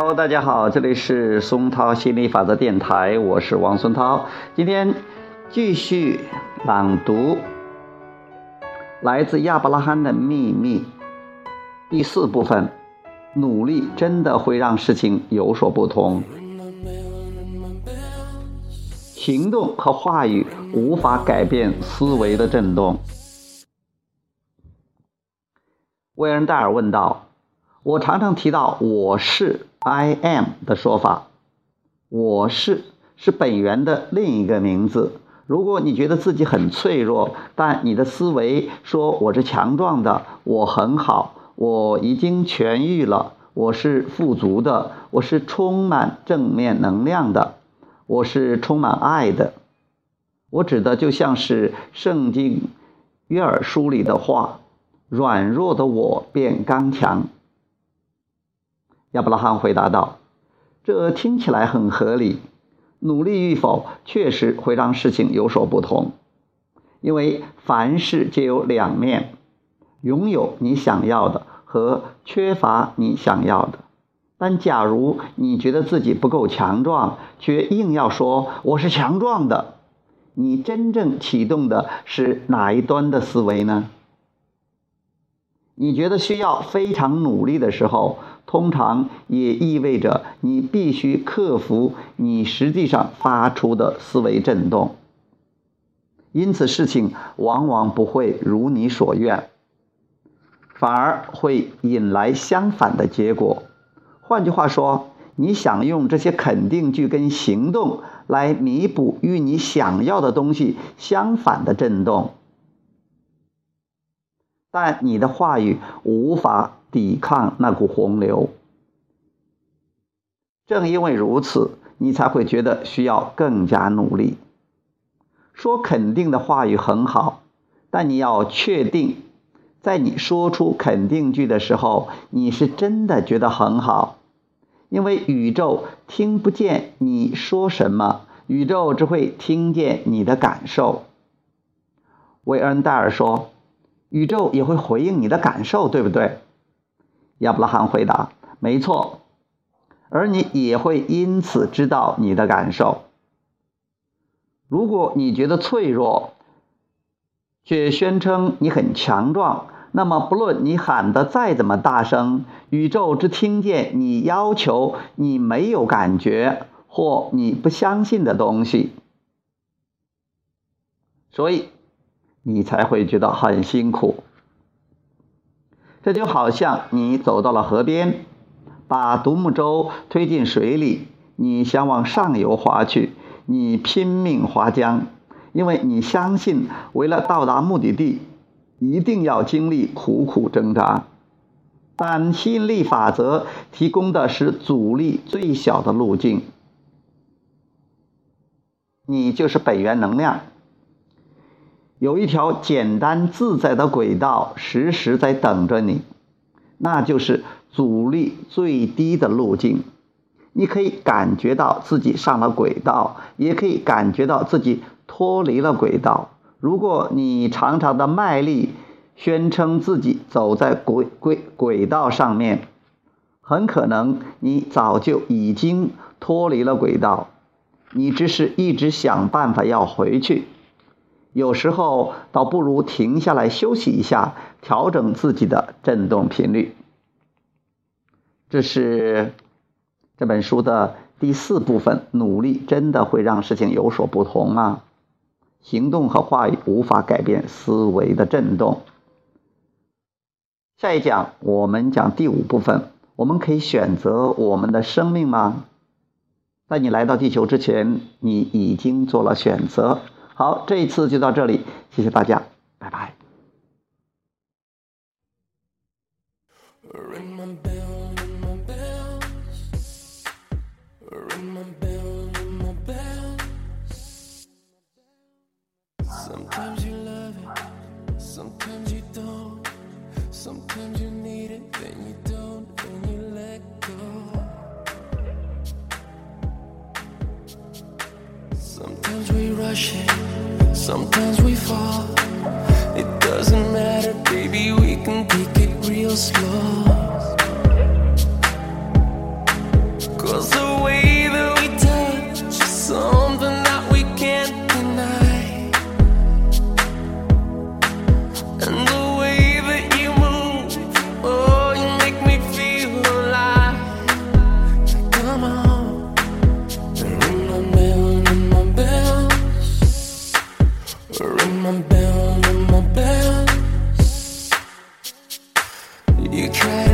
Hello，大家好，这里是松涛心理法则电台，我是王松涛。今天继续朗读来自亚伯拉罕的秘密第四部分：努力真的会让事情有所不同。行动和话语无法改变思维的震动。威恩戴尔问道：“我常常提到‘我是 I am’ 的说法，‘我是’是本源的另一个名字。如果你觉得自己很脆弱，但你的思维说我是强壮的，我很好，我已经痊愈了，我是富足的，我是充满正面能量的。”我是充满爱的，我指的就像是圣经约尔书里的话：“软弱的我变刚强。”亚伯拉罕回答道：“这听起来很合理。努力与否确实会让事情有所不同，因为凡事皆有两面，拥有你想要的和缺乏你想要的。”但假如你觉得自己不够强壮，却硬要说我是强壮的，你真正启动的是哪一端的思维呢？你觉得需要非常努力的时候，通常也意味着你必须克服你实际上发出的思维震动，因此事情往往不会如你所愿，反而会引来相反的结果。换句话说，你想用这些肯定句跟行动来弥补与你想要的东西相反的震动，但你的话语无法抵抗那股洪流。正因为如此，你才会觉得需要更加努力。说肯定的话语很好，但你要确定，在你说出肯定句的时候，你是真的觉得很好。因为宇宙听不见你说什么，宇宙只会听见你的感受。韦恩戴尔说：“宇宙也会回应你的感受，对不对？”亚伯拉罕回答：“没错。”而你也会因此知道你的感受。如果你觉得脆弱，却宣称你很强壮。那么，不论你喊得再怎么大声，宇宙只听见你要求你没有感觉或你不相信的东西，所以你才会觉得很辛苦。这就好像你走到了河边，把独木舟推进水里，你想往上游划去，你拼命划桨，因为你相信，为了到达目的地。一定要经历苦苦挣扎，但吸引力法则提供的是阻力最小的路径。你就是本源能量，有一条简单自在的轨道时时在等着你，那就是阻力最低的路径。你可以感觉到自己上了轨道，也可以感觉到自己脱离了轨道。如果你常常的卖力宣称自己走在轨轨轨道上面，很可能你早就已经脱离了轨道，你只是一直想办法要回去。有时候倒不如停下来休息一下，调整自己的振动频率。这是这本书的第四部分，努力真的会让事情有所不同吗？行动和话语无法改变思维的震动。下一讲我们讲第五部分，我们可以选择我们的生命吗？在你来到地球之前，你已经做了选择。好，这一次就到这里，谢谢大家，拜拜。Sometimes you love it, sometimes you don't. Sometimes you need it, then you sometimes we fall. It doesn't matter, baby, we can take it real slow. Ring my bell, ring my bell. You try